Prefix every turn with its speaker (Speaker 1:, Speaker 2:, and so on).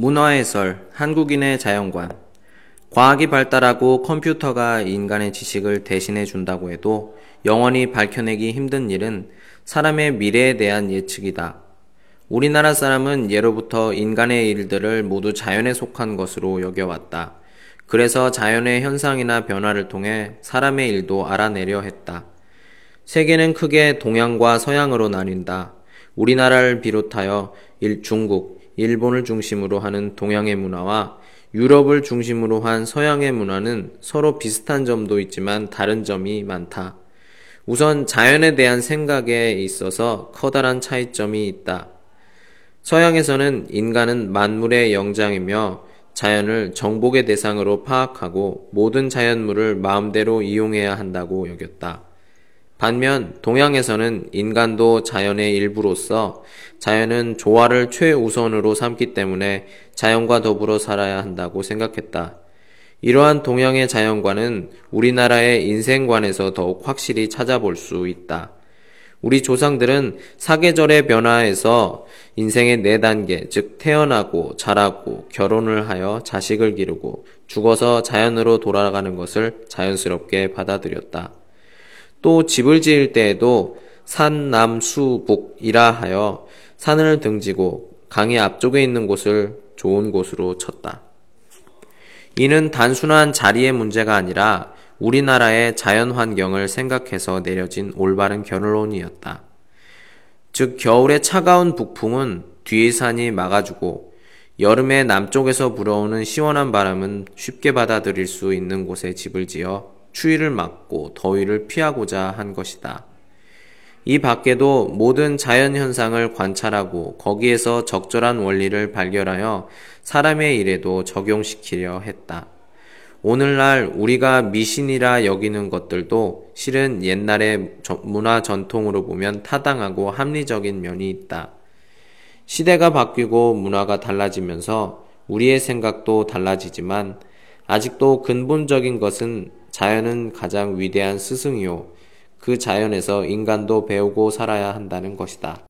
Speaker 1: 문화해설, 한국인의 자연관. 과학이 발달하고 컴퓨터가 인간의 지식을 대신해 준다고 해도 영원히 밝혀내기 힘든 일은 사람의 미래에 대한 예측이다. 우리나라 사람은 예로부터 인간의 일들을 모두 자연에 속한 것으로 여겨왔다. 그래서 자연의 현상이나 변화를 통해 사람의 일도 알아내려 했다. 세계는 크게 동양과 서양으로 나뉜다. 우리나라를 비롯하여 일, 중국, 일본을 중심으로 하는 동양의 문화와 유럽을 중심으로 한 서양의 문화는 서로 비슷한 점도 있지만 다른 점이 많다. 우선 자연에 대한 생각에 있어서 커다란 차이점이 있다. 서양에서는 인간은 만물의 영장이며 자연을 정복의 대상으로 파악하고 모든 자연물을 마음대로 이용해야 한다고 여겼다. 반면 동양에서는 인간도 자연의 일부로서 자연은 조화를 최우선으로 삼기 때문에 자연과 더불어 살아야 한다고 생각했다. 이러한 동양의 자연관은 우리나라의 인생관에서 더욱 확실히 찾아볼 수 있다. 우리 조상들은 사계절의 변화에서 인생의 네 단계, 즉 태어나고 자라고 결혼을 하여 자식을 기르고 죽어서 자연으로 돌아가는 것을 자연스럽게 받아들였다. 또 집을 지을 때에도 산, 남, 수, 북이라 하여 산을 등지고 강의 앞쪽에 있는 곳을 좋은 곳으로 쳤다. 이는 단순한 자리의 문제가 아니라 우리나라의 자연 환경을 생각해서 내려진 올바른 결론이었다. 즉, 겨울의 차가운 북풍은 뒤의 산이 막아주고 여름에 남쪽에서 불어오는 시원한 바람은 쉽게 받아들일 수 있는 곳에 집을 지어 추위를 막고 더위를 피하고자 한 것이다. 이 밖에도 모든 자연 현상을 관찰하고 거기에서 적절한 원리를 발견하여 사람의 일에도 적용시키려 했다. 오늘날 우리가 미신이라 여기는 것들도 실은 옛날의 문화 전통으로 보면 타당하고 합리적인 면이 있다. 시대가 바뀌고 문화가 달라지면서 우리의 생각도 달라지지만 아직도 근본적인 것은 자연은 가장 위대한 스승이요. 그 자연에서 인간도 배우고 살아야 한다는 것이다.